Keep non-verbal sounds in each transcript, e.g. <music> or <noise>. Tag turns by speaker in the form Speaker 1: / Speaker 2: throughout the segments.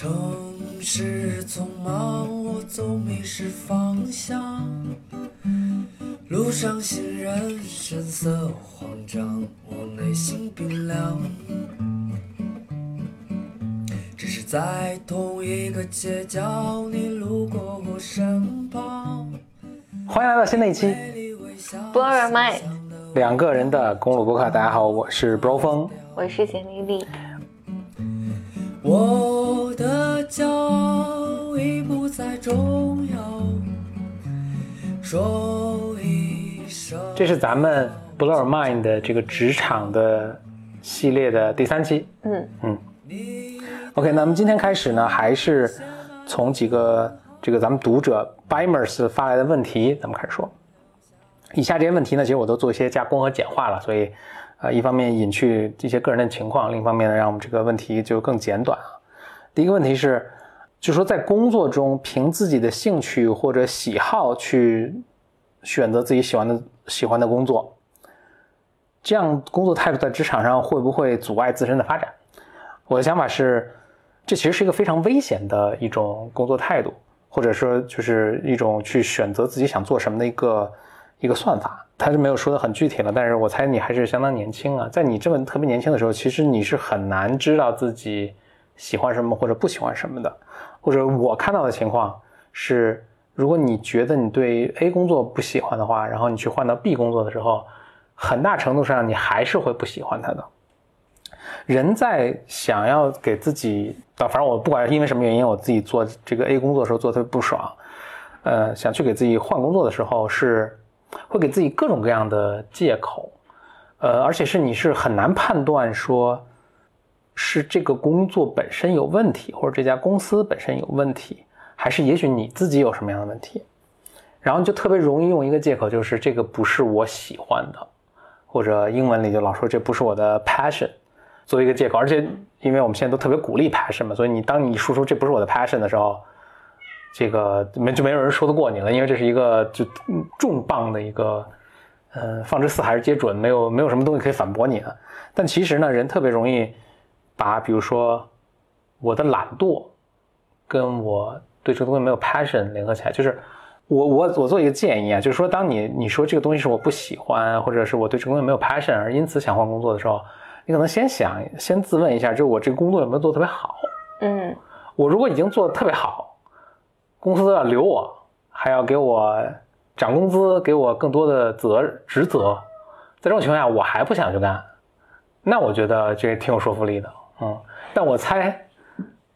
Speaker 1: 城市匆忙，我总迷失方向。路上行人神色慌张，我内心冰凉。只是在同一个街角，你路过我身旁。
Speaker 2: 欢迎来到新的一期
Speaker 3: Blow Your Mind
Speaker 2: 两个人的公路博客。大家好，我是 Bro 风。
Speaker 3: 我是简丽丽，
Speaker 1: 我的骄傲已不再重要。说一声，
Speaker 2: 这是咱们 Blow Your Mind 的这个职场的系列的第三期。
Speaker 3: 嗯
Speaker 2: 嗯。OK，那么今天开始呢，还是从几个这个咱们读者 Bimers 发来的问题，咱们开始说。以下这些问题呢，其实我都做一些加工和简化了，所以，呃，一方面隐去一些个人的情况，另一方面呢，让我们这个问题就更简短啊。第一个问题是，就说在工作中凭自己的兴趣或者喜好去选择自己喜欢的喜欢的工作，这样工作态度在职场上会不会阻碍自身的发展？我的想法是，这其实是一个非常危险的一种工作态度，或者说就是一种去选择自己想做什么的一个一个算法。他是没有说的很具体了，但是我猜你还是相当年轻啊，在你这么特别年轻的时候，其实你是很难知道自己喜欢什么或者不喜欢什么的。或者我看到的情况是，如果你觉得你对 A 工作不喜欢的话，然后你去换到 B 工作的时候，很大程度上你还是会不喜欢它的。人在想要给自己，反正我不管因为什么原因，我自己做这个 A 工作的时候做的特别不爽，呃，想去给自己换工作的时候是会给自己各种各样的借口，呃，而且是你是很难判断说是这个工作本身有问题，或者这家公司本身有问题，还是也许你自己有什么样的问题，然后就特别容易用一个借口，就是这个不是我喜欢的，或者英文里就老说这不是我的 passion。作为一个借口，而且因为我们现在都特别鼓励 passion 嘛，所以你当你说出这不是我的 passion 的时候，这个没就没有人说得过你了，因为这是一个就重磅的一个，呃，放之四海而皆准，没有没有什么东西可以反驳你的。但其实呢，人特别容易把比如说我的懒惰跟我对这个东西没有 passion 联合起来，就是我我我做一个建议啊，就是说当你你说这个东西是我不喜欢，或者是我对这个东西没有 passion 而因此想换工作的时候。你可能先想，先自问一下，就是我这个工作有没有做特别好？
Speaker 3: 嗯，
Speaker 2: 我如果已经做的特别好，公司都要留我，还要给我涨工资，给我更多的责职责，在这种情况下，我还不想去干，那我觉得这挺有说服力的。嗯，但我猜，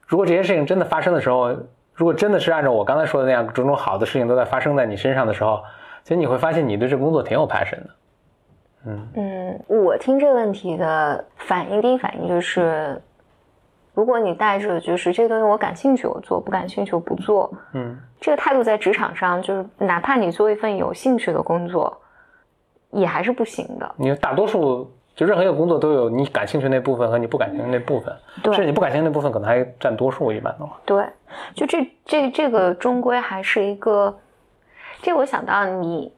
Speaker 2: 如果这些事情真的发生的时候，如果真的是按照我刚才说的那样，种种好的事情都在发生在你身上的时候，其实你会发现你对这工作挺有 passion 的。
Speaker 3: 嗯嗯，我听这个问题的反应，第一反应就是，如果你带着就是这个东西我感兴趣我做，不感兴趣我不做，
Speaker 2: 嗯，
Speaker 3: 这个态度在职场上就是，哪怕你做一份有兴趣的工作，也还是不行的。
Speaker 2: 你大多数就任何一个工作都有你感兴趣那部分和你不感兴趣那部分，
Speaker 3: 对。
Speaker 2: 甚至你不感兴趣那部分可能还占多数，一般的话。
Speaker 3: 对，就这这这个终归还是一个，这我想到你，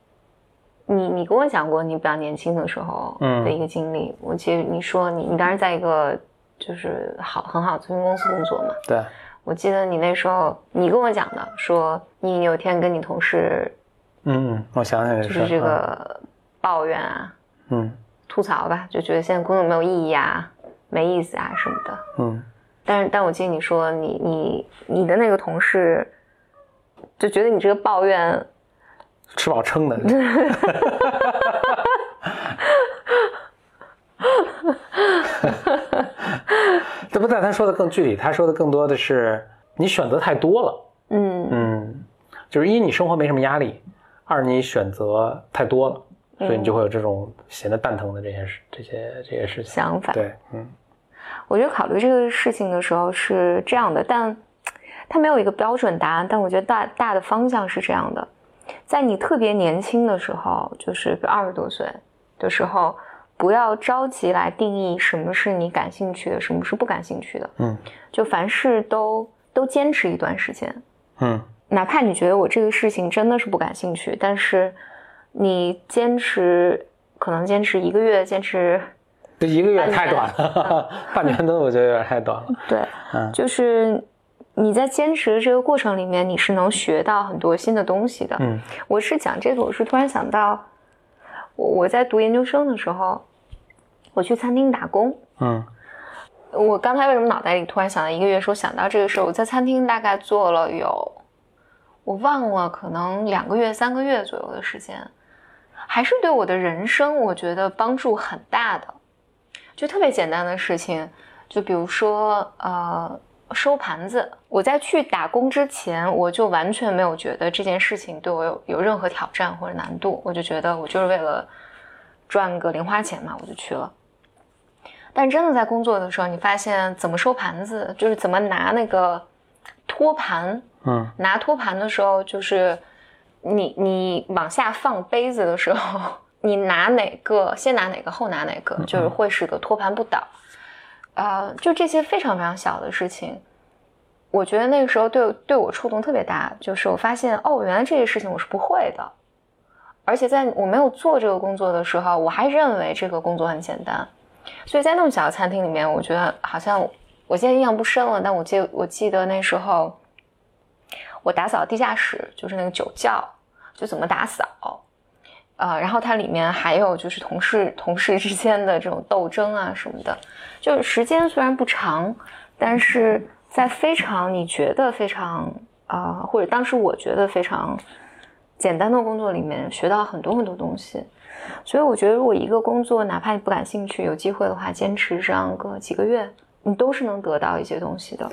Speaker 3: 你你跟我讲过你比较年轻的时候
Speaker 2: 嗯
Speaker 3: 的一个经历，我记得你说你你当时在一个就是好很好的咨询公司工作嘛，
Speaker 2: 对，
Speaker 3: 我记得你那时候你跟我讲的，说你有天跟你同事
Speaker 2: 嗯嗯，我想起来
Speaker 3: 就是这个抱怨啊、
Speaker 2: 嗯
Speaker 3: 吐槽吧，就觉得现在工作没有意义啊、没意思啊什么的。
Speaker 2: 嗯
Speaker 3: 但是，但我记得你说你你你的那个同事就觉得你这个抱怨，
Speaker 2: 嗯，吃饱撑的。<laughs> 这不？但他说的更具体，他说的更多的是你选择太多了。
Speaker 3: 嗯
Speaker 2: 嗯，就是一你生活没什么压力，二你选择太多了，所以你就会有这种闲得蛋疼的这些事、这些这些事情。
Speaker 3: 想法。
Speaker 2: 对，嗯
Speaker 3: 我觉得考虑这个事情的时候是这样的，但它没有一个标准答案。但我觉得大大的方向是这样的：在你特别年轻的时候，就是二十多岁的时候，不要着急来定义什么是你感兴趣的，什么是不感兴趣的。
Speaker 2: 嗯
Speaker 3: 就凡事都都坚持一段时间，
Speaker 2: 嗯
Speaker 3: 哪怕你觉得我这个事情真的是不感兴趣，但是你坚持，可能坚持一个月，坚持
Speaker 2: 这一个月太短了，<laughs> 半年多我觉得有点太短了。<laughs>
Speaker 3: 对，
Speaker 2: 嗯
Speaker 3: 就是你在坚持的这个过程里面，你是能学到很多新的东西的。
Speaker 2: 嗯，
Speaker 3: 我是讲这个，我是突然想到，我我在读研究生的时候，我去餐厅打工。
Speaker 2: 嗯，
Speaker 3: 我刚才为什么脑袋里突然想到一个月时候想到这个事儿？我在餐厅大概做了有，我忘了，可能两个月、三个月左右的时间，还是对我的人生我觉得帮助很大的。就特别简单的事情，就比如说呃收盘子。我在去打工之前，我就完全没有觉得这件事情对我有有任何挑战或者难度，我就觉得我就是为了赚个零花钱嘛，我就去了。但真的在工作的时候，你发现怎么收盘子，就是怎么拿那个托盘，
Speaker 2: 嗯，
Speaker 3: 拿托盘的时候，就是你你往下放杯子的时候，你拿哪个先拿哪个后拿哪个，就是会是个托盘不倒。呃，就这些非常非常小的事情，我觉得那个时候对对我触动特别大，就是我发现哦，原来这些事情我是不会的，而且在我没有做这个工作的时候，我还认为这个工作很简单。所以在那么小的餐厅里面，我觉得好像我现在印象不深了，但我记我记得那时候我打扫地下室，就是那个酒窖，就怎么打扫，呃，然后它里面还有就是同事同事之间的这种斗争啊什么的，就时间虽然不长，但是在非常你觉得非常啊、或者当时我觉得非常简单的工作里面学到很多很多东西。所以我觉得，如果一个工作哪怕你不感兴趣，有机会的话，坚持上个几个月，你都是能得到一些东西的。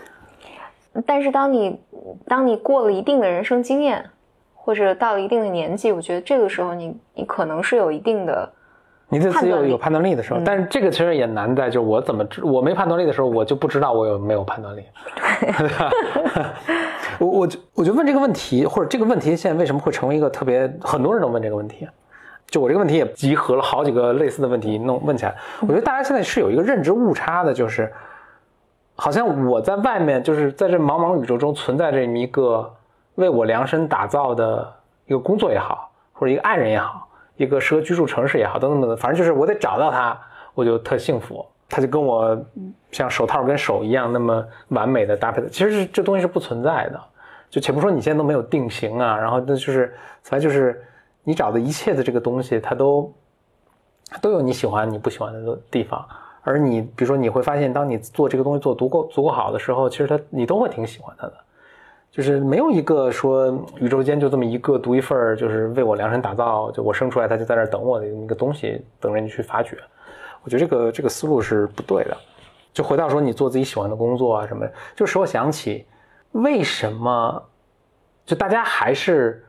Speaker 3: 但是当你当你过了一定的人生经验，或者到了一定的年纪，我觉得这个时候你你可能是有一定的
Speaker 2: 你对自己有有判断力的时候，
Speaker 3: 嗯
Speaker 2: 但是这个其实也难在，就是我怎么知我没判断力的时候，我就不知道我有没有判断力。<laughs> 我我就我就问这个问题，或者这个问题现在为什么会成为一个特别很多人都问这个问题？就我这个问题也集合了好几个类似的问题弄问起来，我觉得大家现在是有一个认知误差的，就是好像我在外面就是在这茫茫宇宙中存在这么一个为我量身打造的一个工作也好，或者一个爱人也好，一个适合居住城市也好，等等等等，反正就是我得找到他，我就特幸福。他就跟我像手套跟手一样那么完美的搭配的，其实是这东西是不存在的。就且不说你现在都没有定型啊，然后那就是反正就是你找的一切的这个东西，它都都有你喜欢你不喜欢的地方。而你比如说你会发现，当你做这个东西做足够足够好的时候，其实它你都会挺喜欢它的。就是没有一个说宇宙间就这么一个独一份儿，就是为我量身打造，就我生出来他就在那儿等我的一个东西，等着你去发掘。我觉得这个这个思路是不对的。就回到说你做自己喜欢的工作啊什么，就使我想起为什么就大家还是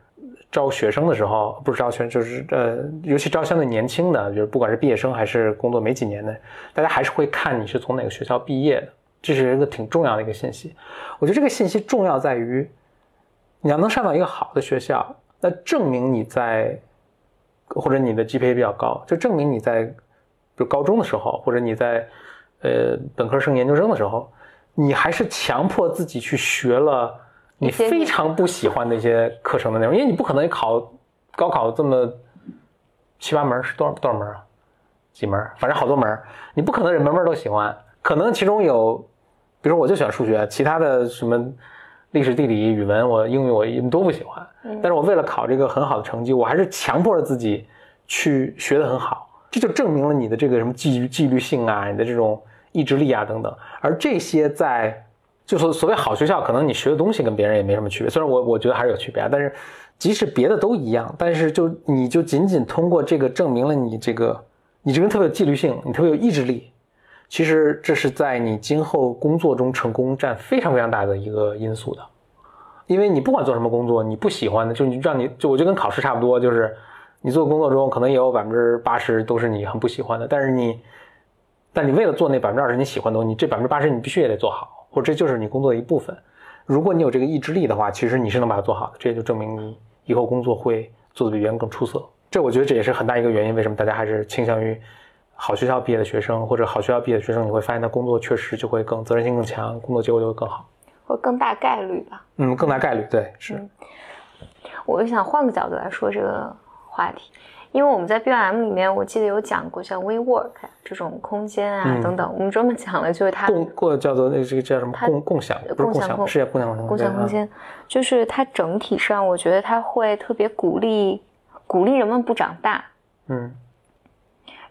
Speaker 2: 招学生的时候，不是招学生，就是呃，尤其招相对年轻的，就是不管是毕业生还是工作没几年的，大家还是会看你是从哪个学校毕业的，这是一个挺重要的一个信息。我觉得这个信息重要在于，你要能上到一个好的学校，那证明你在或者你的 GPA 比较高，就证明你在就高中的时候，或者你在呃本科生、研究生的时候，你还是强迫自己去学了你非常不喜欢的一些课程的内容，因为你不可能考高考这么七八门是多少多少门啊？几门？反正好多门，你不可能每门门都喜欢，可能其中有，比如我就喜欢数学，其他的什么历史、地理、语文，我英语我都不喜欢。但是我为了考这个很好的成绩，我还是强迫着自己去学得很好，这就证明了你的这个什么纪纪律性啊，你的这种意志力啊等等。而这些在就所所谓好学校，可能你学的东西跟别人也没什么区别，虽然我我觉得还是有区别啊，但是即使别的都一样，但是就你就仅仅通过这个证明了你这个你这个人特别有纪律性，你特别有意志力。其实这是在你今后工作中成功占非常非常大的一个因素的，因为你不管做什么工作，你不喜欢的，就你让你就我就跟考试差不多，就是你做工作中可能也有百分之八十都是你很不喜欢的，但是你，但你为了做那百分之二十你喜欢的东西，这百分之八十你必须也得做好，或者这就是你工作的一部分。如果你有这个意志力的话，其实你是能把它做好的，这也就证明你以后工作会做得比别人更出色。这我觉得这也是很大一个原因，为什么大家还是倾向于好学校毕业的学生，或者好学校毕业的学生，你会发现他工作确实就会更责任心更强，工作结果就会更好。
Speaker 3: 或更大概率吧。
Speaker 2: 嗯，更大概率，对，是，
Speaker 3: 我就想换个角度来说这个话题，因为我们在 BOM 里面，我记得有讲过像 WeWork 这种空间啊
Speaker 2: 嗯
Speaker 3: 等等，我们专门讲了就是它
Speaker 2: 共过叫做那这个叫什么共共享，不是共享，
Speaker 3: 共享空
Speaker 2: 是叫共享空
Speaker 3: 共享空
Speaker 2: 啊
Speaker 3: 间，就是它整体上，我觉得它会特别鼓励鼓励人们不长大。
Speaker 2: 嗯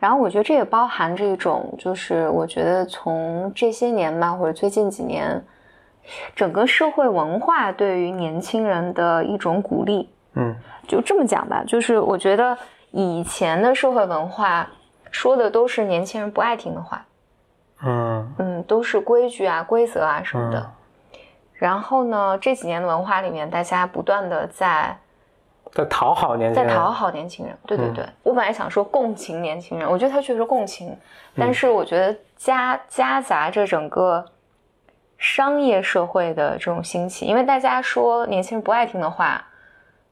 Speaker 3: 然后我觉得这也包含着一种，就是我觉得从这些年吧，或者最近几年，整个社会文化对于年轻人的一种鼓励。
Speaker 2: 嗯
Speaker 3: 就这么讲吧，就是我觉得以前的社会文化说的都是年轻人不爱听的话，
Speaker 2: 嗯
Speaker 3: 嗯，都是规矩啊、规则啊什么的。
Speaker 2: 嗯
Speaker 3: 然后呢，这几年的文化里面，大家不断的在
Speaker 2: 在讨好年轻人，
Speaker 3: 在讨好年轻人。对对
Speaker 2: 嗯
Speaker 3: 对，我本来想说共情年轻人，我觉得他确实共情，但是我觉得夹夹杂着整个商业社会的这种兴起，因为大家说年轻人不爱听的话，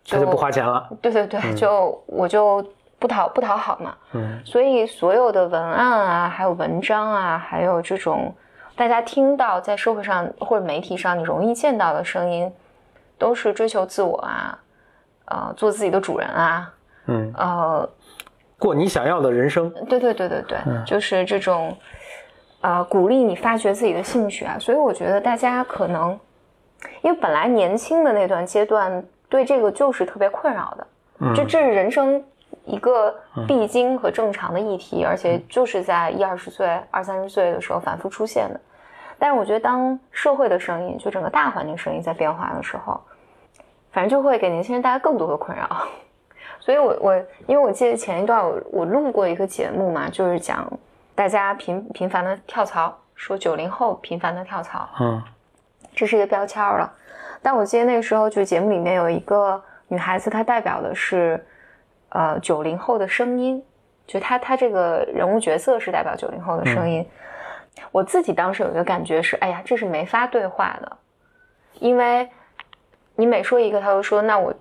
Speaker 2: 他就不花钱了。
Speaker 3: 对对对，就我就不讨不讨好嘛。
Speaker 2: 嗯
Speaker 3: 所以所有的文案啊，还有文章啊，还有这种大家听到在社会上或者媒体上你容易见到的声音，都是追求自我啊，呃，做自己的主人啊，
Speaker 2: 嗯，
Speaker 3: 呃，
Speaker 2: 过你想要的人生。
Speaker 3: 对对对对对，
Speaker 2: 嗯
Speaker 3: 就是这种，呃，鼓励你发掘自己的兴趣啊。所以我觉得大家可能，因为本来年轻的那段阶段对这个就是特别困扰的，
Speaker 2: 嗯
Speaker 3: 这这是人生一个必经和正常的议题，而且就是在一二十岁、二三十岁的时候反复出现的。但是我觉得，当社会的声音，就整个大环境声音在变化的时候，反正就会给年轻人带来更多的困扰。所以我我因为我记得前一段我我录过一个节目嘛，就是讲大家频频繁的跳槽，说九零后频繁的跳槽，
Speaker 2: 嗯
Speaker 3: 这是一个标签了。但我记得那个时候，就节目里面有一个女孩子，她代表的是呃九零后的声音，就她她这个人物角色是代表九零后的声音。我自己当时有一个感觉是，哎呀，这是没法对话的，因为你每说一个，他就说那我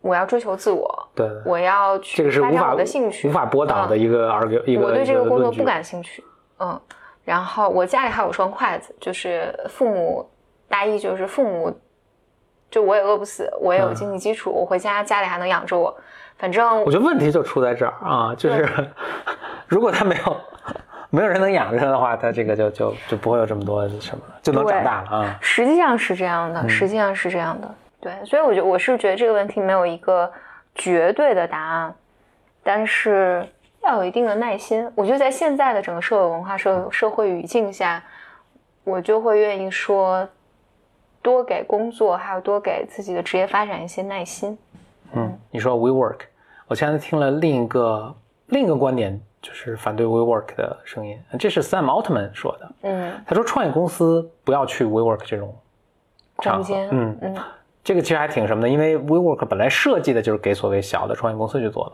Speaker 3: 我要追求自我，
Speaker 2: 对。对，
Speaker 3: 我要去
Speaker 2: 这个是无法
Speaker 3: 发展我的兴趣，
Speaker 2: 无法驳倒的
Speaker 3: 嗯
Speaker 2: 一个个
Speaker 3: 我对这个工作不感兴趣，嗯，然后我家里还有双筷子，就是父母大意就是父母，就我也饿不死，我也有经济基础，我回家家里还能养着我，反正
Speaker 2: 我觉得问题就出在这儿啊，就是 <laughs> 如果他没有没有人能养着他的话，他这个就就就不会有这么多什么，就能长大了啊。
Speaker 3: 实际上是这样
Speaker 2: 嗯。
Speaker 3: 的，实际上是这样的，对，所以我觉得我是觉得这个问题没有一个绝对的答案，但是要有一定的耐心。我觉得在现在的整个社会文化、社社会语境下，我就会愿意说，多给工作还有多给自己的职业发展一些耐心。
Speaker 2: 嗯，你说 WeWork，我前两天听了另一个另一个观点，就是反对 WeWork 的声音，这是 Sam Altman 说的。
Speaker 3: 嗯，
Speaker 2: 他说创业公司不要去 WeWork 这种场
Speaker 3: 间，
Speaker 2: 嗯
Speaker 3: 嗯
Speaker 2: 这个其实还挺什么的，因为 WeWork 本来设计的就是给所谓小的创业公司去做的。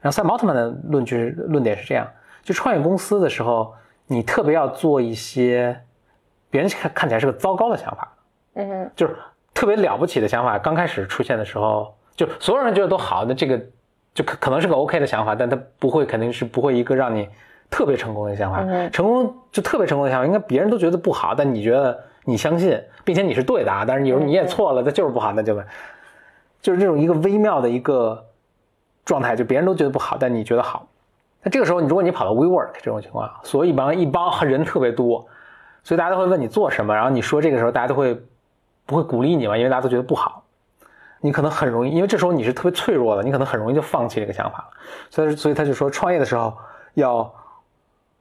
Speaker 2: 然后 Sam Altman 的论据论点是这样：就创业公司的时候，你特别要做一些别人看看起来是个糟糕的想法，
Speaker 3: 嗯
Speaker 2: 就是特别了不起的想法，刚开始出现的时候，就所有人觉得都好，那这个就可可能是个 OK 的想法，但它不会肯定是不会一个让你特别成功的想法。
Speaker 3: 嗯
Speaker 2: 成功就特别成功的想法，应该别人都觉得不好，但你觉得你相信，并且你是对的啊，但是有时候你也错了，它就是不好，那就就是这种一个微妙的一个状态，就别人都觉得不好，但你觉得好。那这个时候，你如果你跑到 WeWork 这种情况，所以一帮一帮 <laughs> 人特别多，所以大家都会问你做什么，然后你说这个时候，大家都会不会鼓励你嘛？因为大家都觉得不好，你可能很容易，因为这时候你是特别脆弱的，你可能很容易就放弃这个想法了。所以，所以他就说，创业的时候要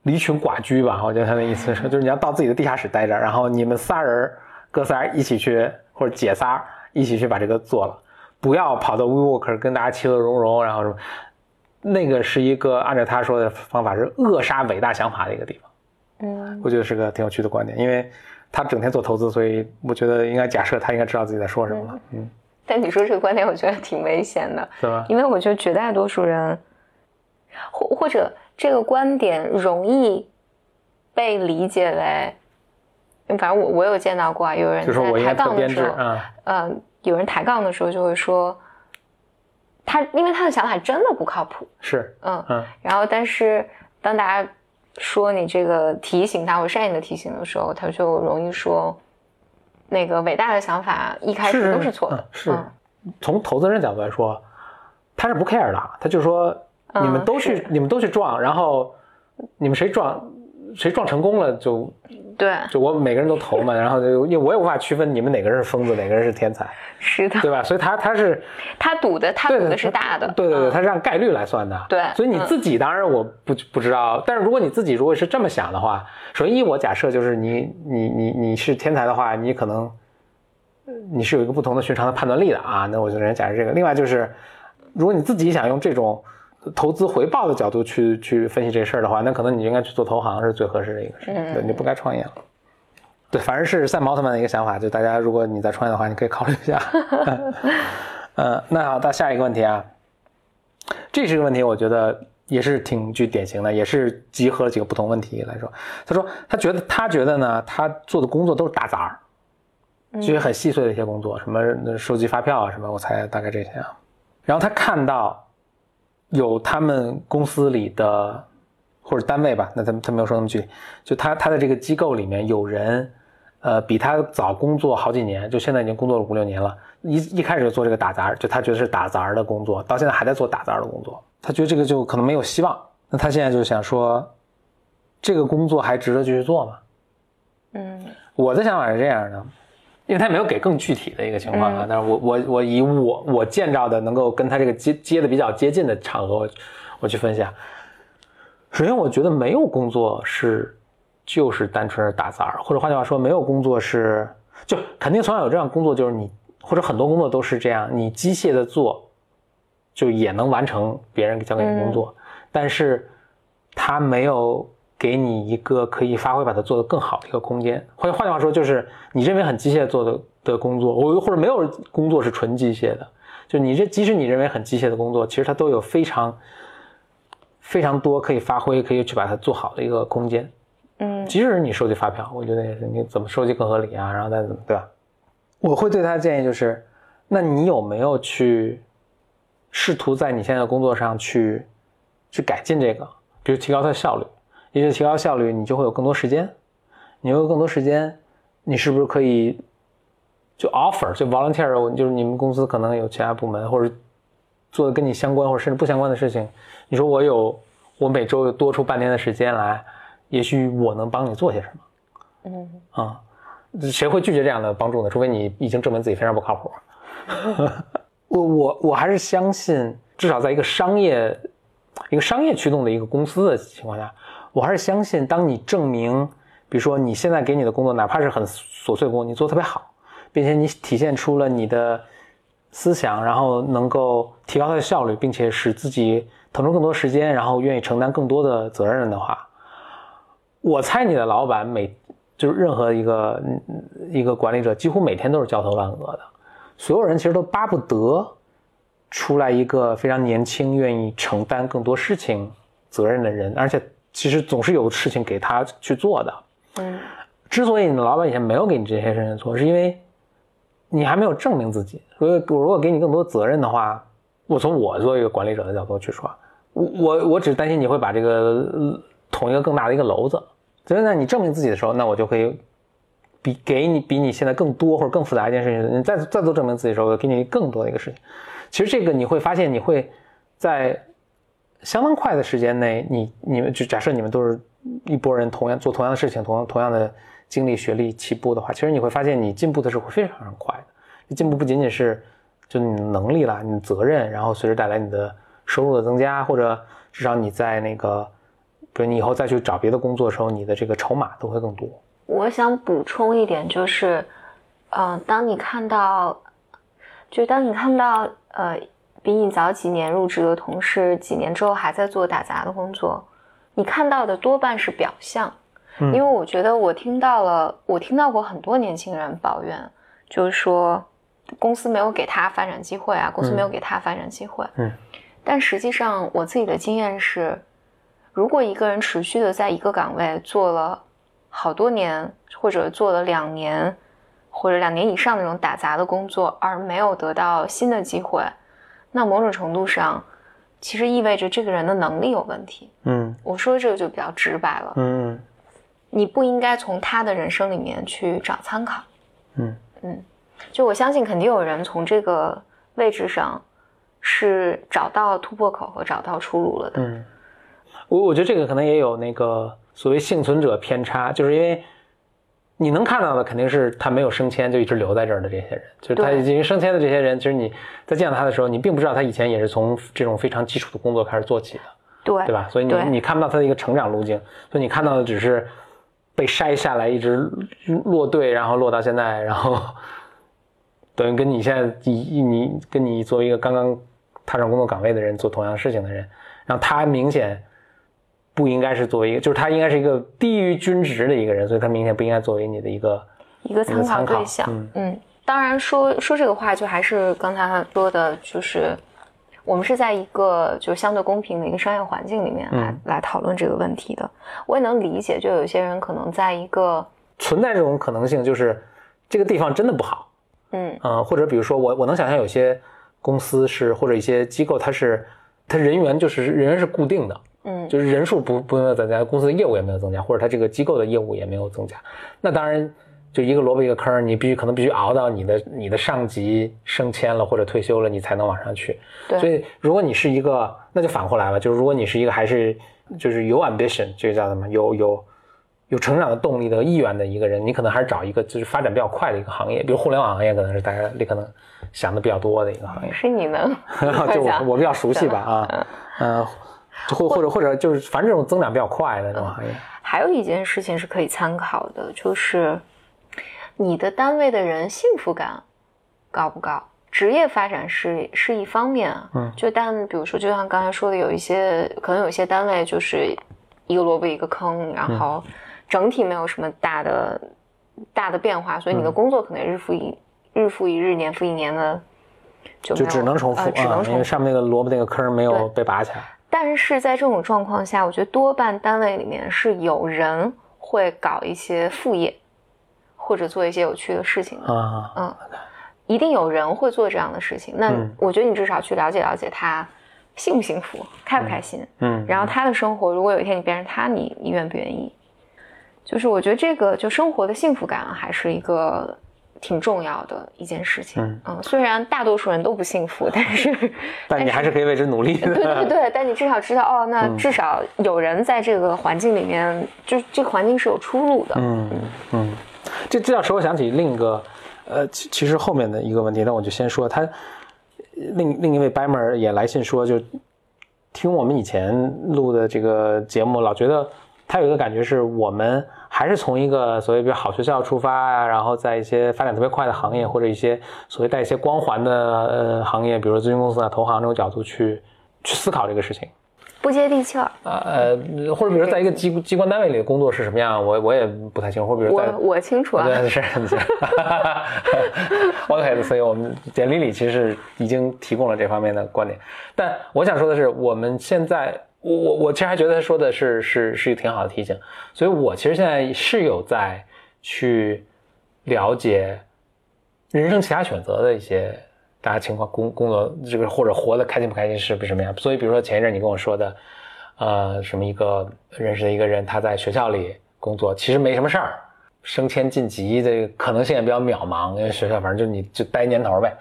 Speaker 2: 离群寡居吧。我觉得他的意思是，就是你要到自己的地下室待着，然后你们仨人哥仨一起去，或者姐仨一起去把这个做了，不要跑到 WeWork 跟大家其乐融融，然后什么。那个是一个按照他说的方法是扼杀伟大想法的一个地方。
Speaker 3: 嗯
Speaker 2: 我觉得是个挺有趣的观点，因为他整天做投资，所以我觉得应该假设他应该知道自己在说什么了，嗯，
Speaker 3: 但你说这个观点，我觉得挺危险的。
Speaker 2: 对吧？
Speaker 3: 因为我觉得绝大多数人，或或者这个观点容易被理解为，反正我我有见到过啊，有人在抬杠的时候，
Speaker 2: 制啊，
Speaker 3: 呃，有人抬杠的时候就会说，他因为他的想法真的不靠谱，
Speaker 2: 是，
Speaker 3: 嗯，
Speaker 2: 嗯，
Speaker 3: 然后但是当大家说你这个提醒他或善意的提醒的时候，他就容易说，那个伟大的想法一开始都是错的
Speaker 2: 嗯，是
Speaker 3: 嗯。
Speaker 2: 从投资人角度来说，他是不 care 的，他就说
Speaker 3: 嗯
Speaker 2: 你们都去你们都去撞，然后你们谁撞谁撞成功了就
Speaker 3: 对，
Speaker 2: 就我每个人都投嘛，然后就因为我也无法区分你们哪个人是疯子，哪个人是天才，<laughs>
Speaker 3: 是的，
Speaker 2: 对吧？所以他他是
Speaker 3: 他赌的，他赌的是大的，
Speaker 2: 对对对，
Speaker 3: 嗯
Speaker 2: 他是按概率来算的。
Speaker 3: 对
Speaker 2: 所以你
Speaker 3: 嗯
Speaker 2: 自己当然我不不知道，但是如果你自己如果是这么想的话，首先一我假设就是你你你你是天才的话，你可能呃你是有一个不同的寻常的判断力的啊。那我就人假设这个。另外就是，如果你自己想用这种投资回报的角度去去分析这事儿的话，那可能你应该去做投行是最合适的一个事对，你不该创业了。对，反正是赛毛特曼的一个想法，就大家如果你在创业的话，你可以考虑一下。<laughs> 呃，那好，到下一个问题啊，这是个问题，我觉得也是挺具典型的，也是集合了几个不同问题来说。他说他觉得他觉得呢，他做的工作都是打杂儿，这些很细碎的一些工作，什么收集发票啊，什么，我猜大概这些啊。然后他看到有他们公司里的或者单位吧，那他他没有说那么具体，就他他的这个机构里面有人，呃，比他早工作好几年，就现在已经工作了五六年了，一一开始就做这个打杂，就他觉得是打杂的工作，到现在还在做打杂的工作，他觉得这个就可能没有希望。那他现在就想说，这个工作还值得继续做吗？
Speaker 3: 嗯
Speaker 2: 我的想法是这样的，因为他没有给更具体的一个情况啊，
Speaker 3: 嗯
Speaker 2: 但是我我我以我我见到的能够跟他这个接接的比较接近的场合，我我去分析啊。首先，我觉得没有工作是就是单纯是打杂儿，或者换句话说，没有工作是就肯定从小有这样工作，就是你或者很多工作都是这样，你机械的做，就也能完成别人交给你的工作，但是他没有给你一个可以发挥把它做得更好的一个空间。换换句话说，就是你认为很机械做的的工作，我或者没有工作是纯机械的，就你这即使你认为很机械的工作，其实它都有非常非常多可以发挥、可以去把它做好的一个空间。
Speaker 3: 嗯
Speaker 2: 即使是你收集发票，我觉得也是，你怎么收集更合理啊？然后再怎么，对吧？我会对他的建议就是，那你有没有去试图在你现在的工作上去去改进这个，比如提高它的效率？也许提高效率，你就会有更多时间，你有更多时间，你是不是可以就 offer 就 volunteer，就是你们公司可能有其他部门或者做的跟你相关或者甚至不相关的事情，你说我有我每周有多出半天的时间来，也许我能帮你做些什么。
Speaker 3: 嗯
Speaker 2: 啊、谁会拒绝这样的帮助呢？除非你已经证明自己非常不靠谱。<laughs> 我我我还是相信，至少在一个商业、一个商业驱动的一个公司的情况下，我还是相信，当你证明，比如说你现在给你的工作，哪怕是很琐碎的工作，你做特别好，并且你体现出了你的思想，然后能够提高它的效率，并且使自己腾出更多时间，然后愿意承担更多的责任的话，我猜你的老板每就是任何一个一个管理者，几乎每天都是焦头烂额的。所有人其实都巴不得出来一个非常年轻、愿意承担更多事情责任的人，而且其实总是有事情给他去做的。
Speaker 3: 嗯
Speaker 2: 之所以你的老板以前没有给你这些事情做，是因为你还没有证明自己。所以我如果给你更多责任的话，我从我作为一个管理者的角度去说，我我我只担心你会把这个呃捅一个更大的一个篓子。所以呢，你证明自己的时候，那我就可以比给你比你现在更多或者更复杂一件事情，你再再做证明自己的时候，我给你更多的一个事情。其实这个你会发现，你会在相当快的时间内，你你们就假设你们都是一拨人，同样做同样的事情，同样同样的经历、学历起步的话，其实你会发现你进步的是会非常非常快的。这进步不仅仅是就你能力啦，你的责任，然后随之带来你的收入的增加，或者至少你在那个，比如你以后再去找别的工作的时候，你的这个筹码都会更多。
Speaker 3: 我想补充一点，就是，呃，当你看到，就当你看到，呃，比你早几年入职的同事，几年之后还在做打杂的工作，你看到的多半是表象。
Speaker 2: 嗯
Speaker 3: 因为我觉得我听到了，我听到过很多年轻人抱怨，就是说公司没有给他发展机会啊，公司没有给他发展机会。
Speaker 2: 嗯，
Speaker 3: 但实际上我自己的经验是，如果一个人持续的在一个岗位做了好多年，或者做了两年，或者两年以上那种打杂的工作，而没有得到新的机会，那某种程度上，其实意味着这个人的能力有问题。
Speaker 2: 嗯
Speaker 3: 我说这个就比较直白了，
Speaker 2: 嗯
Speaker 3: 你不应该从他的人生里面去找参考。
Speaker 2: 嗯嗯
Speaker 3: 就我相信，肯定有人从这个位置上是找到突破口和找到出路了的。
Speaker 2: 嗯，我我觉得这个可能也有那个所谓幸存者偏差，就是因为你能看到的肯定是他没有升迁就一直留在这儿的这些人，就是他已经升迁的这些人，其实你在见到他的时候，你并不知道他以前也是从这种非常基础的工作开始做起的，
Speaker 3: 对
Speaker 2: 对吧？所以你你看不到他的一个成长路径，所以你看到的只是被筛下来，一直落队，然后落到现在，然后等于跟你现在你你跟你作为一个刚刚踏上工作岗位的人做同样事情的人，然后他明显不应该是作为一个，就是他应该是一个低于均值的一个人，所以他明显不应该作为你的一个
Speaker 3: 一个参考对象。
Speaker 2: 嗯。
Speaker 3: 嗯，当然说说这个话，就还是刚才说的，就是我们是在一个就是相对公平的一个商业环境里面来、
Speaker 2: 嗯。
Speaker 3: 来讨论这个问题的。我也能理解，就有些人可能在一个
Speaker 2: 存在这种可能性，就是这个地方真的不好，
Speaker 3: 嗯。
Speaker 2: 呃，或者比如说我我能想象有些公司是或者一些机构，它是它人员就是人员是固定的，
Speaker 3: 嗯
Speaker 2: 就是人数不不没有增加，公司的业务也没有增加，或者它这个机构的业务也没有增加。那当然，就一个萝卜一个坑儿，你必须可能必须熬到你的你的上级升迁了或者退休了，你才能往上去。
Speaker 3: 对
Speaker 2: 所以如果你是一个，那就反过来了，就是如果你是一个还是就是有 ambition，这个叫什么？有有有成长的动力的意愿的一个人，你可能还是找一个就是发展比较快的一个行业，比如互联网行业，可能是大家可能想的比较多的一个行业。
Speaker 3: 是你能 <laughs>
Speaker 2: 就我我比较熟悉吧啊，嗯，就或或者或者就是反正这种增长比较快的这种行业，
Speaker 3: 还有一件事情是可以参考的，就是你的单位的人幸福感高不高？职业发展是是一方面啊，
Speaker 2: 嗯
Speaker 3: 就但比如说，就像刚才说的，有一些可能有一些单位就是一个萝卜一个坑，然
Speaker 2: 嗯
Speaker 3: 后整体没有什么大的大的变化，所以你
Speaker 2: 嗯
Speaker 3: 的工作可能日复一日复一日，年复一年的就
Speaker 2: 就只能重复
Speaker 3: 呃只能
Speaker 2: 啊，因
Speaker 3: 重复。
Speaker 2: 为上面那个萝卜那个坑没有被拔起来。
Speaker 3: 但是在这种状况下，我觉得多半单位里面是有人会搞一些副业，或者做一些有趣的事情的。
Speaker 2: 啊，
Speaker 3: 嗯，一定有人会做这样的事情。那
Speaker 2: 嗯
Speaker 3: 我觉得你至少去了解了解他幸不幸福，开不开心。
Speaker 2: 嗯，
Speaker 3: 然后他的生活，如果有一天你变成他，你你愿不愿意？就是我觉得这个就生活的幸福感还是一个挺重要的一件事情。
Speaker 2: 嗯
Speaker 3: 嗯，虽然大多数人都不幸福，但是 <laughs>
Speaker 2: 但你还是可以为之努力的。
Speaker 3: 对对对，<laughs> 但你至少知道哦，
Speaker 2: 嗯
Speaker 3: 那至少有人在这个环境里面，就这个环境是有出路的。
Speaker 2: 嗯嗯，这这倒使我想起另一个，呃，其其实后面的一个问题，那我就先说他另另一位 Bimer 也来信说，就听我们以前录的这个节目，老觉得他有一个感觉是我们还是从一个所谓比如好学校出发啊，然后在一些发展特别快的行业或者一些所谓带一些光环的呃行业，比如说咨询公司啊、投行这种角度去去思考这个事情。
Speaker 3: 不接地气儿。
Speaker 2: 呃，或者比如在一个机机关单位里的工作是什么样，我我也不太清楚。或者比如在
Speaker 3: 我我清楚啊，
Speaker 2: 对，是是。OK，所以我们简历里其实是已经提供了这方面的观点。但我想说的是，我们现在，我我我其实还觉得他说的是是是一个挺好的提醒。所以我其实现在是有在去了解人生其他选择的一些大家情况，工工作这个或者活得开心不开心是不是什么样。所以比如说前一阵你跟我说的，呃，什么一个认识的一个人，他在学校里工作，其实没什么事儿。升迁晋级的可能性也比较渺茫，因为学校反正就你就待年头呗，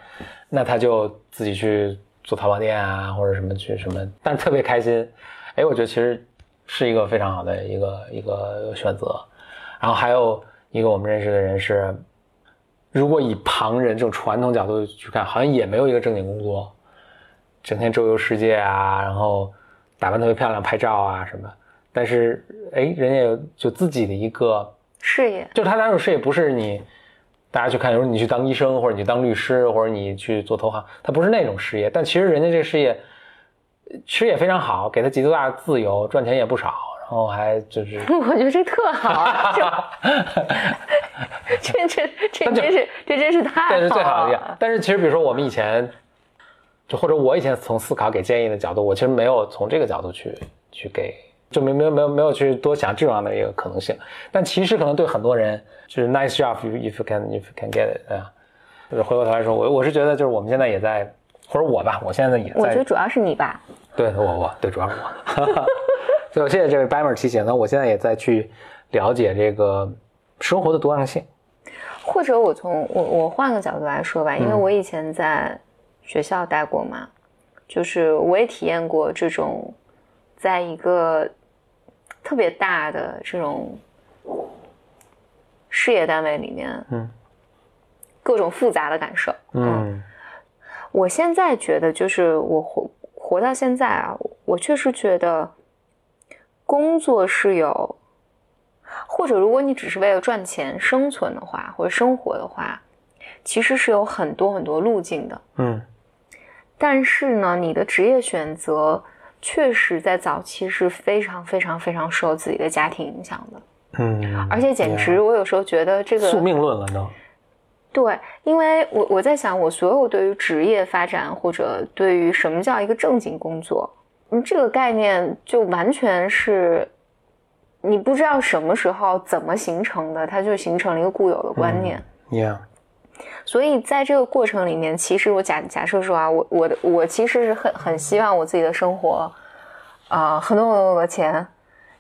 Speaker 2: 那他就自己去做淘宝店啊，或者什么去什么，但特别开心，哎，我觉得其实是一个非常好的一个一个选择。然后还有一个我们认识的人是，如果以旁人这种传统角度去看，好像也没有一个正经工作，整天周游世界啊，然后打扮特别漂亮拍照啊什么，但是哎，人家有就自己的一个。
Speaker 3: 事业
Speaker 2: 就他那种事业不是你，大家去看，有时候你去当医生，或者你当律师，或者你去做投行，他不是那种事业。但其实人家这个事业，其实也非常好，给他极度大的自由，赚钱也不少，然后还就是，<laughs>
Speaker 3: 我觉得这特好啊，这这这这真是这真是太
Speaker 2: 这是最好的。但是其实比如说我们以前，就或者我以前从思考给建议的角度，我其实没有从这个角度去去给。就没没有没有没有去多想这样的一个可能性，但其实可能对很多人就是 nice job if you can if you can get it 啊，就是回过头来说，我我是觉得就是我们现在也在，或者我吧，我现在也在，
Speaker 3: 我觉得主要是你吧，
Speaker 2: 对我我对主要是我，<laughs> 所以我谢谢这位 Bimer 提醒，那我现在也在去了解这个生活的多样性，
Speaker 3: 或者我从我我换个角度来说吧，因为
Speaker 2: 嗯。
Speaker 3: 我以前在学校待过嘛，就是我也体验过这种，在一个特别大的这种事业单位里面，
Speaker 2: 嗯，
Speaker 3: 各种复杂的感受。
Speaker 2: 嗯
Speaker 3: 我现在觉得，就是我活活到现在啊，我确实觉得工作是有，或者如果你只是为了赚钱生存的话，或者生活的话，其实是有很多很多路径的。
Speaker 2: 嗯
Speaker 3: 但是呢，你的职业选择确实在早期是非常非常非常受自己的家庭影响的，
Speaker 2: 嗯，
Speaker 3: 而且简直我有时候觉得这个
Speaker 2: 宿命论了都。
Speaker 3: 对，因为我我在想，我所有对于职业发展或者对于什么叫一个正经工作，嗯，这个概念就完全是你不知道什么时候怎么形成的，它就形成了一个固有的观念。
Speaker 2: Yeah，
Speaker 3: 所以在这个过程里面，其实我假假设说啊，我我的我其实是很很希望我自己的生活，啊、很多很多的钱，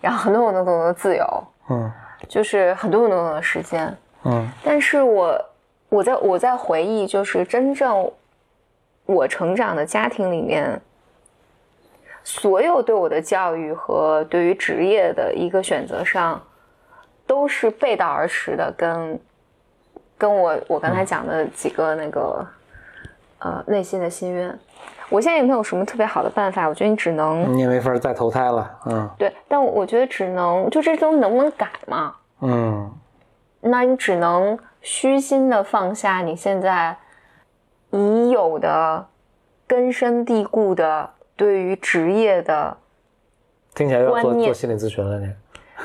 Speaker 3: 然后很多很多很多的自由，
Speaker 2: 嗯
Speaker 3: 就是很多很多很多的时间。
Speaker 2: 嗯
Speaker 3: 但是我我在我在回忆，就是真正我成长的家庭里面，所有对我的教育和对于职业的一个选择上，都是背道而驰的，跟跟我我刚才讲的几个那个、呃内心的心愿。我现在也没有什么特别好的办法，我觉得你只能、
Speaker 2: 你也没法再投胎了。嗯
Speaker 3: 对，但我觉得只能就这东西能不能改嘛？
Speaker 2: 嗯
Speaker 3: 那你只能虚心的放下你现在已有的根深蒂固的对于职业的，
Speaker 2: 听起来要做做心理咨询了，这个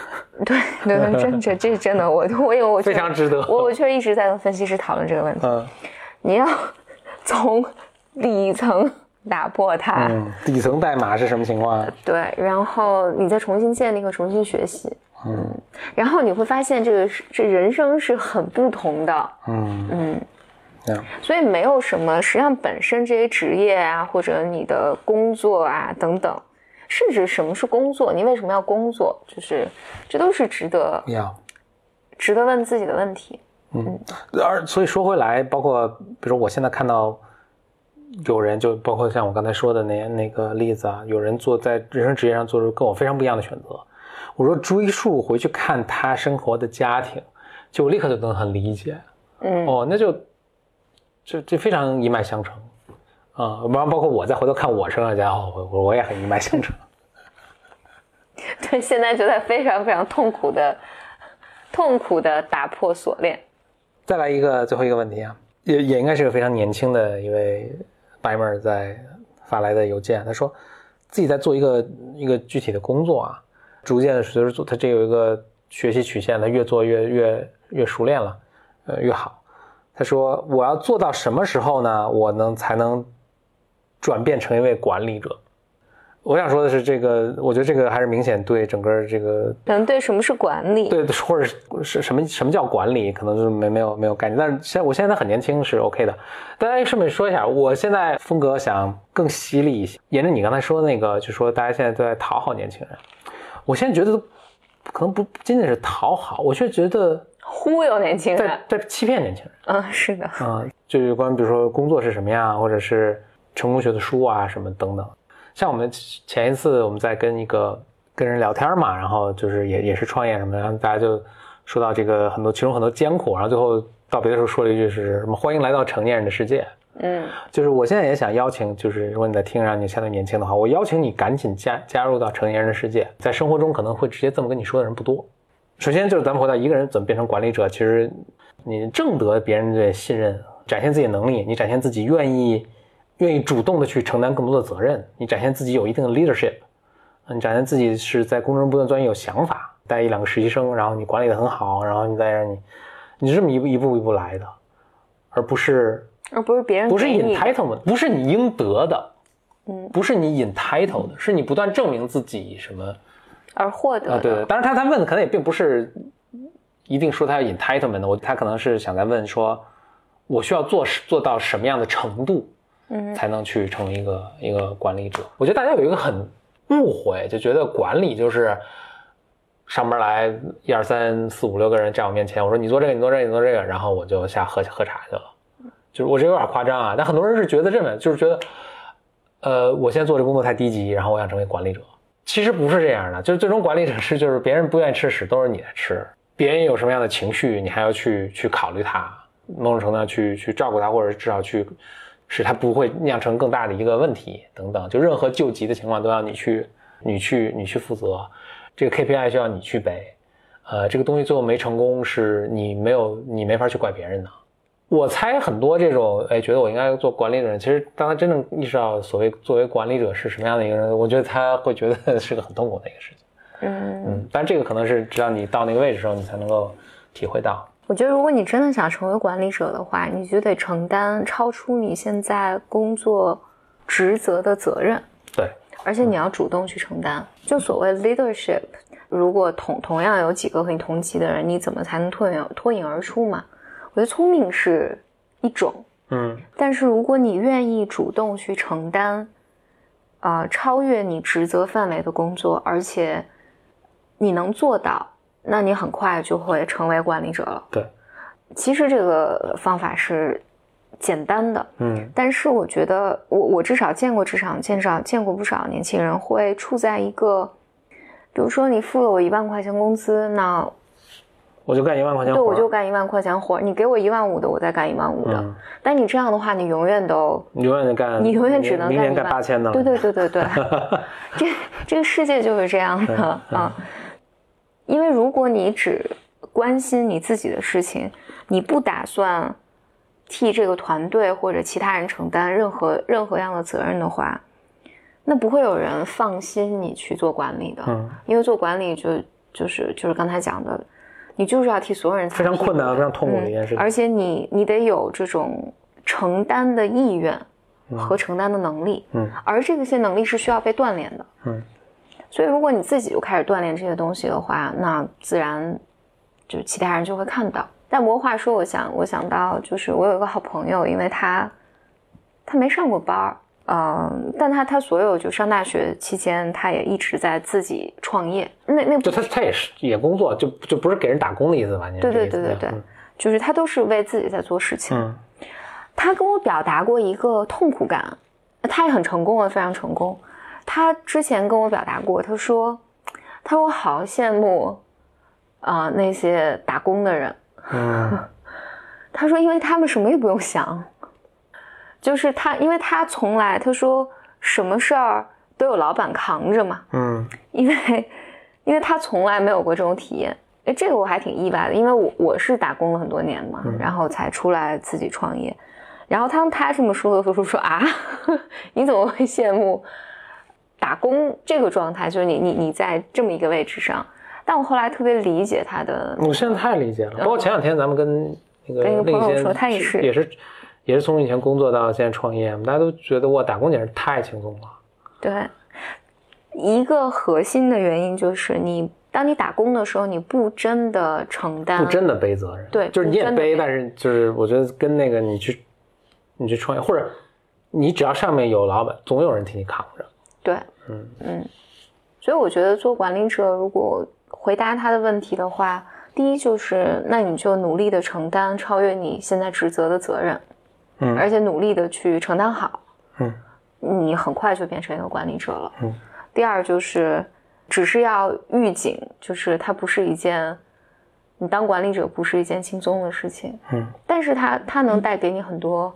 Speaker 2: <laughs>
Speaker 3: 对对对，真这这是真的，我我有我
Speaker 2: 非常值得。
Speaker 3: 我我确实一直在跟分析师讨论这个问题。
Speaker 2: 嗯
Speaker 3: 你要 <laughs> 从底层打破它，
Speaker 2: 嗯，底层代码是什么情况啊？
Speaker 3: 对，然后你再重新建立和重新学习，
Speaker 2: 嗯
Speaker 3: 然后你会发现这个是这人生是很不同的，
Speaker 2: 嗯
Speaker 3: 嗯。
Speaker 2: 这样
Speaker 3: 所以没有什么，实际上本身这些职业啊，或者你的工作啊等等，甚至什么是工作，你为什么要工作，就是这都是值得
Speaker 2: 要。
Speaker 3: 值得问自己的问题。
Speaker 2: 嗯而所以说回来，包括比如说我现在看到有人，就包括像我刚才说的那那个例子啊，有人做在人生职业上做出跟我非常不一样的选择。我说追溯回去看他生活的家庭，就我立刻就能很理解。
Speaker 3: 嗯，
Speaker 2: 哦，那就这这非常一脉相承啊。然后包括我再回头看我生的家，伙，我我也很一脉相承。<laughs>
Speaker 3: 对，现在就在非常非常痛苦的、痛苦的打破锁链。
Speaker 2: 再来一个最后一个问题啊，也也应该是个非常年轻的一位白妹儿在发来的邮件，他说自己在做一个一个具体的工作啊，逐渐的随着做，他这有一个学习曲线，他越做越越越熟练了，呃越好。他说我要做到什么时候呢？我能才能转变成一位管理者？我想说的是，这个我觉得这个还是明显对整个这个
Speaker 3: 可能对什么是管理，
Speaker 2: 对，或者是是什么什么叫管理，可能就是没没有没有概念。但是现在我现在很年轻是 OK 的。大家顺便说一下，我现在风格想更犀利一些，沿着你刚才说的那个，就说大家现在都在讨好年轻人。我现在觉得可能不仅仅是讨好，我却觉得
Speaker 3: 忽悠年轻人
Speaker 2: 在。在欺骗年轻人
Speaker 3: 嗯，是的，
Speaker 2: 啊、就有关比如说工作是什么样，或者是成功学的书啊什么等等。像我们前一次我们在跟一个跟人聊天嘛，然后就是也也是创业什么的，然后大家就说到这个很多其中很多艰苦，然后最后道别的时候说了一句是什么欢迎来到成年人的世界。
Speaker 3: 嗯
Speaker 2: 就是我现在也想邀请，就是如果你在听，让你相对年轻的话，我邀请你赶紧加加入到成年人的世界。在生活中可能会直接这么跟你说的人不多。首先就是咱们回到一个人怎么变成管理者，其实你挣得别人的信任，展现自己的能力，你展现自己愿意愿意主动的去承担更多的责任，你展现自己有一定的 leadership，你展现自己是在工作中不断钻研有想法，带一两个实习生，然后你管理的很好，然后你再让你，你是这么一步一步一步来的，而不是
Speaker 3: 而不是别人
Speaker 2: 不是 entitlement，不是你应得的，
Speaker 3: 嗯，
Speaker 2: 不是你 entitled 的，是你不断证明自己什么
Speaker 3: 而获得
Speaker 2: 啊？
Speaker 3: 的。
Speaker 2: 对对，当然他他问的可能也并不是一定说他要 entitlement 的，我他可能是想在问说，我需要做做到什么样的程度，
Speaker 3: 嗯
Speaker 2: 才能去成为一个一个管理者？我觉得大家有一个很误会，就觉得管理就是。上班来一二三四五六个人站我面前，我说你做这个，你做这个，你做这个，然后我就下喝喝茶去了。就是我这有点夸张啊，但很多人是觉得这么，就是觉得，呃，我现在做这工作太低级，然后我想成为管理者。其实不是这样的，就是最终管理者是就是别人不愿意吃屎都是你在吃，别人有什么样的情绪，你还要去去考虑他，某种程度上去去照顾他，或者至少去使他不会酿成更大的一个问题等等。就任何救急的情况都要你去你去你去负责，这个 KPI 需要你去背，呃，这个东西最后没成功是你没有你没法去怪别人的。我猜很多这种哎，觉得我应该做管理的人，其实当他真正意识到所谓作为管理者是什么样的一个人，我觉得他会觉得 <laughs> 是个很痛苦的一个事情。嗯嗯，但这个可能是只要你到那个位置的时候，你才能够体会到。
Speaker 3: 我觉得如果你真的想成为管理者的话，你就得承担超出你现在工作职责的责任。
Speaker 2: 对，
Speaker 3: 而且你要主动去承担。就所谓 leadership，如果同同样有几个和你同级的人，你怎么才能脱颖脱颖而出嘛？我觉得聪明是一种，嗯，但是如果你愿意主动去承担，啊，超越你职责范围的工作，而且你能做到，那你很快就会成为管理者了。
Speaker 2: 对，
Speaker 3: 其实这个方法是简单的，嗯，但是我觉得我我至少见过职场，见少见过不少年轻人会处在一个，比如说你付了我一万块钱工资，那。
Speaker 2: 我就干一万块钱活，
Speaker 3: 对，我就干一万块钱活。你给我一万五的，我再干一万五的。但你这样的话，你永远都，
Speaker 2: 你永远干，
Speaker 3: 你永远只能
Speaker 2: 明年干八千的。
Speaker 3: 对对对对对，<laughs> 这这个世界就是这样的啊。因为如果你只关心你自己的事情，你不打算替这个团队或者其他人承担任何任何样的责任的话，那不会有人放心你去做管理的。嗯，因为做管理就就是就是刚才讲的。你就是要替所有人
Speaker 2: 非常困难、非常痛苦的一件事，
Speaker 3: 而且你你得有这种承担的意愿和承担的能力，嗯，而这些能力是需要被锻炼的，嗯，所以如果你自己就开始锻炼这些东西的话，那自然就其他人就会看到。但魔话说，我想我想到就是我有一个好朋友，因为他他没上过班儿。嗯，但他他所有就上大学期间，他也一直在自己创业。那那
Speaker 2: 就他他也是也工作，就就不是给人打工的意思吧？
Speaker 3: 对对对对对，就是他都是为自己在做事情。嗯，他跟我表达过一个痛苦感，他也很成功啊，非常成功。他之前跟我表达过，他说，他说我好羡慕啊那些打工的人。嗯，<laughs> 他说，因为他们什么也不用想。就是他，因为他从来他说什么事儿都有老板扛着嘛，嗯，因为因为他从来没有过这种体验，哎，这个我还挺意外的，因为我我是打工了很多年嘛，然后才出来自己创业，然后他他这么说的时候说啊，<laughs> 你怎么会羡慕打工这个状态？就是你你你在这么一个位置上，但我后来特别理解他的，
Speaker 2: 我现在太理解了，包括前两天咱们跟那个
Speaker 3: 跟一个朋友说，他也是
Speaker 2: 也是。也是从以前工作到现在创业，大家都觉得哇，打工简直太轻松了。
Speaker 3: 对，一个核心的原因就是你，当你打工的时候，你不真的承担，
Speaker 2: 不真的背责任。
Speaker 3: 对，
Speaker 2: 就是你也背，但是就是我觉得跟那个你去，你去创业，或者你只要上面有老板，总有人替你扛着。
Speaker 3: 对，嗯嗯。所以我觉得做管理者，如果回答他的问题的话，第一就是，那你就努力的承担超越你现在职责的责任。嗯，而且努力的去承担好，嗯，你很快就变成一个管理者了。嗯，第二就是，只是要预警，就是它不是一件，你当管理者不是一件轻松的事情。嗯，但是它它能带给你很多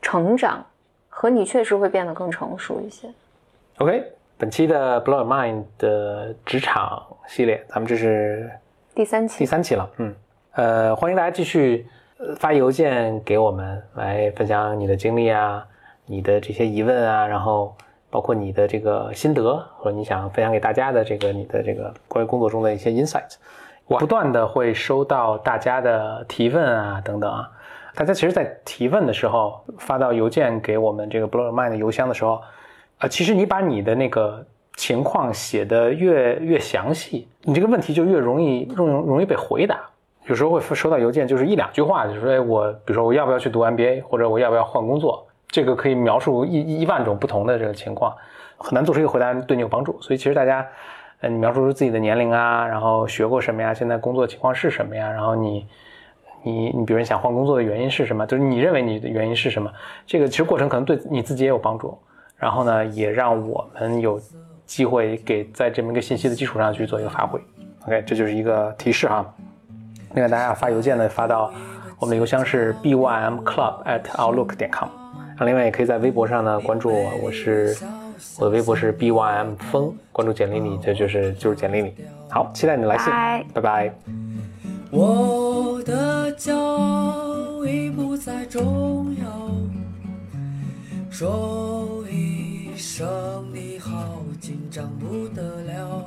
Speaker 3: 成长，和你确实会变得更成熟一些。
Speaker 2: OK，本期的 Blow Mind 的职场系列，咱们这是
Speaker 3: 第三期，
Speaker 2: 第三期了。嗯，呃，欢迎大家继续。发邮件给我们来分享你的经历啊，你的这些疑问啊，然后包括你的这个心得和你想分享给大家的这个你的这个关于工作中的一些 insight，我不断的会收到大家的提问啊等等啊，大家其实，在提问的时候发到邮件给我们这个 Blow Mind 的邮箱的时候，啊，其实你把你的那个情况写的越越详细，你这个问题就越容易容容易被回答。有时候会收到邮件，就是一两句话，就是说，哎，我比如说我要不要去读 MBA，或者我要不要换工作，这个可以描述一一万种不同的这个情况，很难做出一个回答对你有帮助。所以其实大家，呃，你描述出自己的年龄啊，然后学过什么呀，现在工作情况是什么呀，然后你，你你比如你想换工作的原因是什么，就是你认为你的原因是什么，这个其实过程可能对你自己也有帮助。然后呢，也让我们有机会给在这么一个信息的基础上去做一个发挥。OK，这就是一个提示哈。另外，大家发邮件呢，发到我们的邮箱是 bymclub@outlook 点 com。然后，另外也可以在微博上呢关注我，我是我的微博是 bym 风，关注简历里，这就是就是简历里。好，期待你的来信，拜拜。
Speaker 1: 我的骄傲已不再重要，说一声你好，紧张不得了。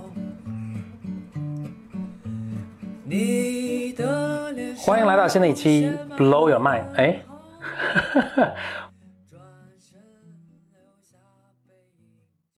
Speaker 1: 你的脸。
Speaker 2: 欢迎来到新的一期 Blow Your Mind，哎。<laughs>